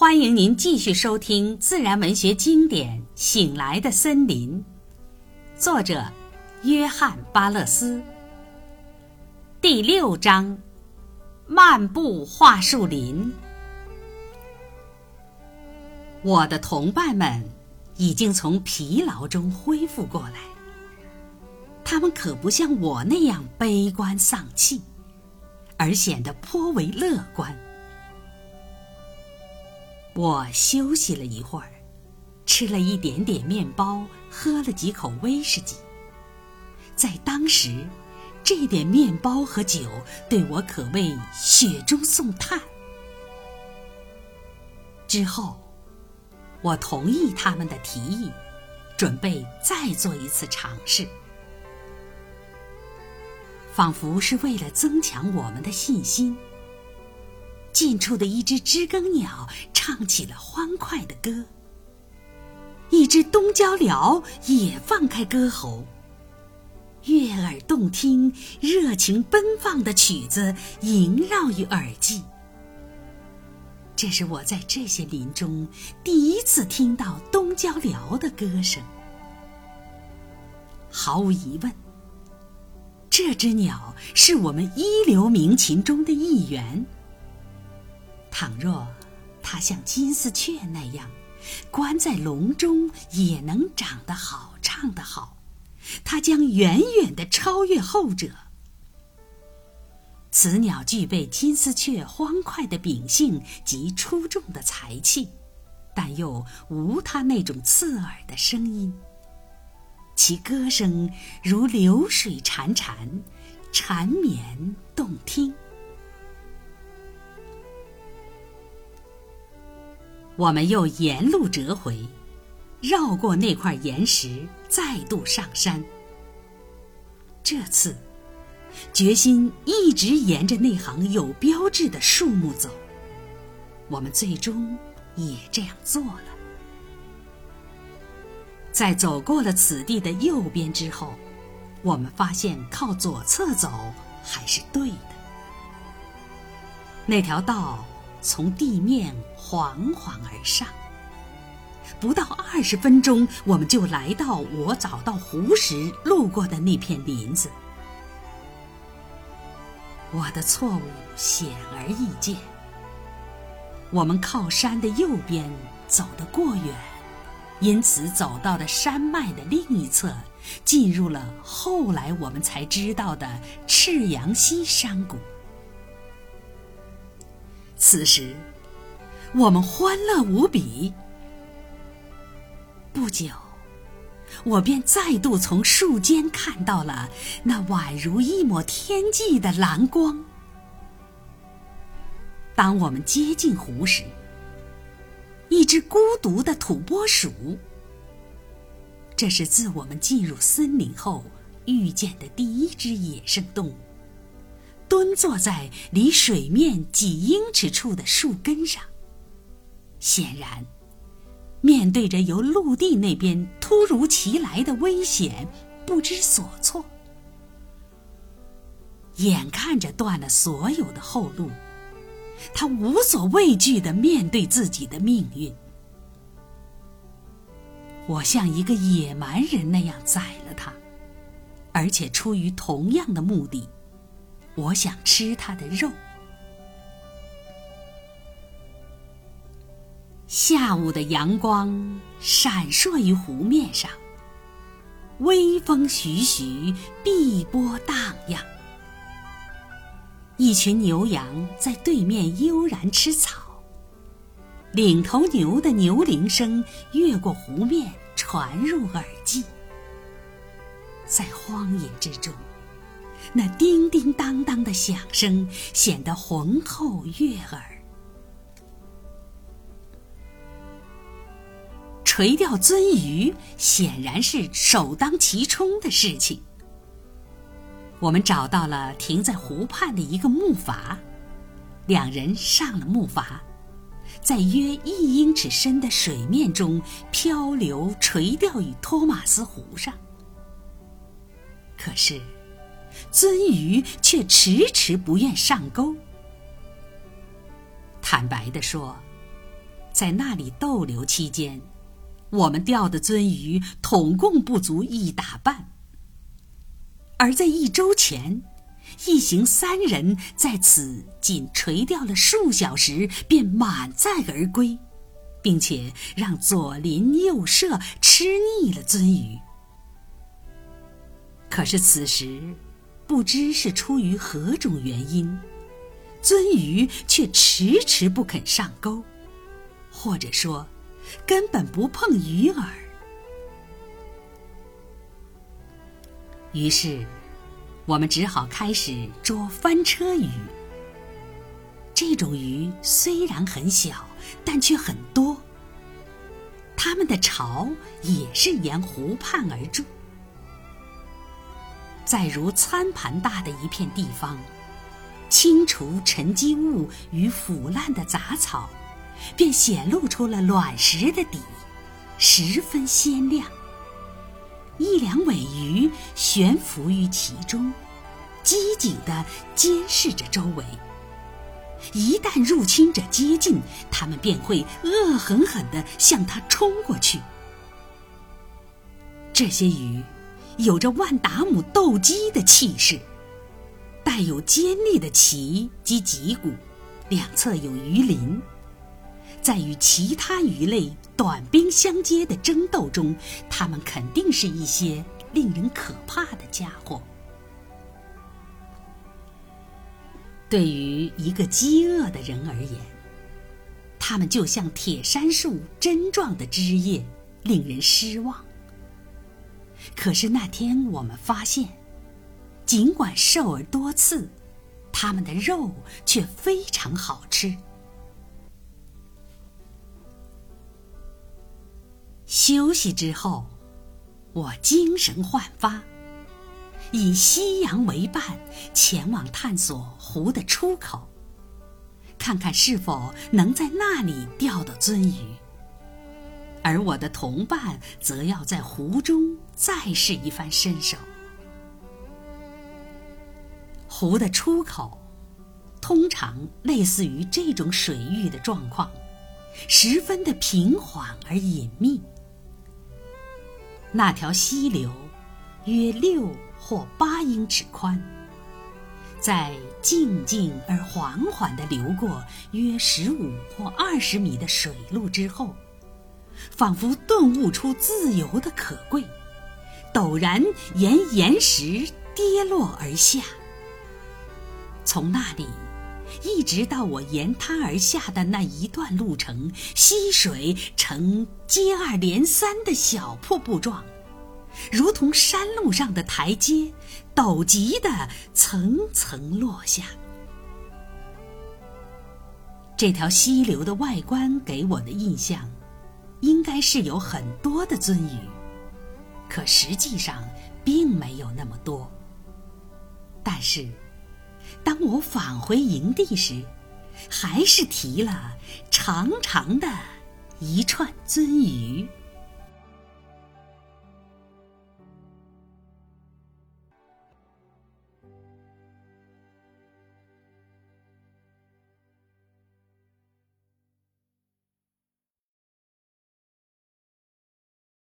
欢迎您继续收听自然文学经典《醒来的森林》，作者约翰·巴勒斯。第六章：漫步桦树林。我的同伴们已经从疲劳中恢复过来，他们可不像我那样悲观丧气，而显得颇为乐观。我休息了一会儿，吃了一点点面包，喝了几口威士忌。在当时，这点面包和酒对我可谓雪中送炭。之后，我同意他们的提议，准备再做一次尝试，仿佛是为了增强我们的信心。近处的一只知更鸟唱起了欢快的歌，一只东郊鸟也放开歌喉，悦耳动听、热情奔放的曲子萦绕于耳际。这是我在这些林中第一次听到东郊鸟的歌声。毫无疑问，这只鸟是我们一流鸣禽中的一员。倘若它像金丝雀那样，关在笼中也能长得好、唱得好，它将远远的超越后者。此鸟具备金丝雀欢快的秉性及出众的才气，但又无它那种刺耳的声音。其歌声如流水潺潺，缠绵动听。我们又沿路折回，绕过那块岩石，再度上山。这次，决心一直沿着那行有标志的树木走。我们最终也这样做了。在走过了此地的右边之后，我们发现靠左侧走还是对的。那条道。从地面缓缓而上，不到二十分钟，我们就来到我找到湖时路过的那片林子。我的错误显而易见，我们靠山的右边走得过远，因此走到了山脉的另一侧，进入了后来我们才知道的赤阳溪山谷。此时，我们欢乐无比。不久，我便再度从树间看到了那宛如一抹天际的蓝光。当我们接近湖时，一只孤独的土拨鼠——这是自我们进入森林后遇见的第一只野生动物。蹲坐在离水面几英尺处的树根上，显然，面对着由陆地那边突如其来的危险，不知所措。眼看着断了所有的后路，他无所畏惧的面对自己的命运。我像一个野蛮人那样宰了他，而且出于同样的目的。我想吃它的肉。下午的阳光闪烁于湖面上，微风徐徐，碧波荡漾。一群牛羊在对面悠然吃草，领头牛的牛铃声越过湖面传入耳际，在荒野之中。那叮叮当当的响声显得浑厚悦耳。垂钓鳟鱼显然是首当其冲的事情。我们找到了停在湖畔的一个木筏，两人上了木筏，在约一英尺深的水面中漂流垂钓于托马斯湖上。可是。鳟鱼却迟迟不愿上钩。坦白地说，在那里逗留期间，我们钓的鳟鱼统共不足一打半。而在一周前，一行三人在此仅垂钓了数小时，便满载而归，并且让左邻右舍吃腻了鳟鱼。可是此时，不知是出于何种原因，鳟鱼却迟迟不肯上钩，或者说，根本不碰鱼饵。于是，我们只好开始捉翻车鱼。这种鱼虽然很小，但却很多。它们的巢也是沿湖畔而筑。在如餐盘大的一片地方，清除沉积物与腐烂的杂草，便显露出了卵石的底，十分鲜亮。一两尾鱼悬浮于其中，机警地监视着周围。一旦入侵者接近，它们便会恶狠狠地向它冲过去。这些鱼。有着万达姆斗鸡的气势，带有尖利的鳍及脊骨，两侧有鱼鳞。在与其他鱼类短兵相接的争斗中，它们肯定是一些令人可怕的家伙。对于一个饥饿的人而言，它们就像铁杉树针状的枝叶，令人失望。可是那天我们发现，尽管瘦而多刺，它们的肉却非常好吃。休息之后，我精神焕发，以夕阳为伴，前往探索湖的出口，看看是否能在那里钓到鳟鱼。而我的同伴则要在湖中再试一番身手。湖的出口通常类似于这种水域的状况，十分的平缓而隐秘。那条溪流约六或八英尺宽，在静静而缓缓地流过约十五或二十米的水路之后。仿佛顿悟出自由的可贵，陡然沿岩石跌落而下。从那里一直到我沿滩而下的那一段路程，溪水呈接二连三的小瀑布状，如同山路上的台阶，陡急的层层落下。这条溪流的外观给我的印象。应该是有很多的鳟鱼，可实际上并没有那么多。但是，当我返回营地时，还是提了长长的一串鳟鱼。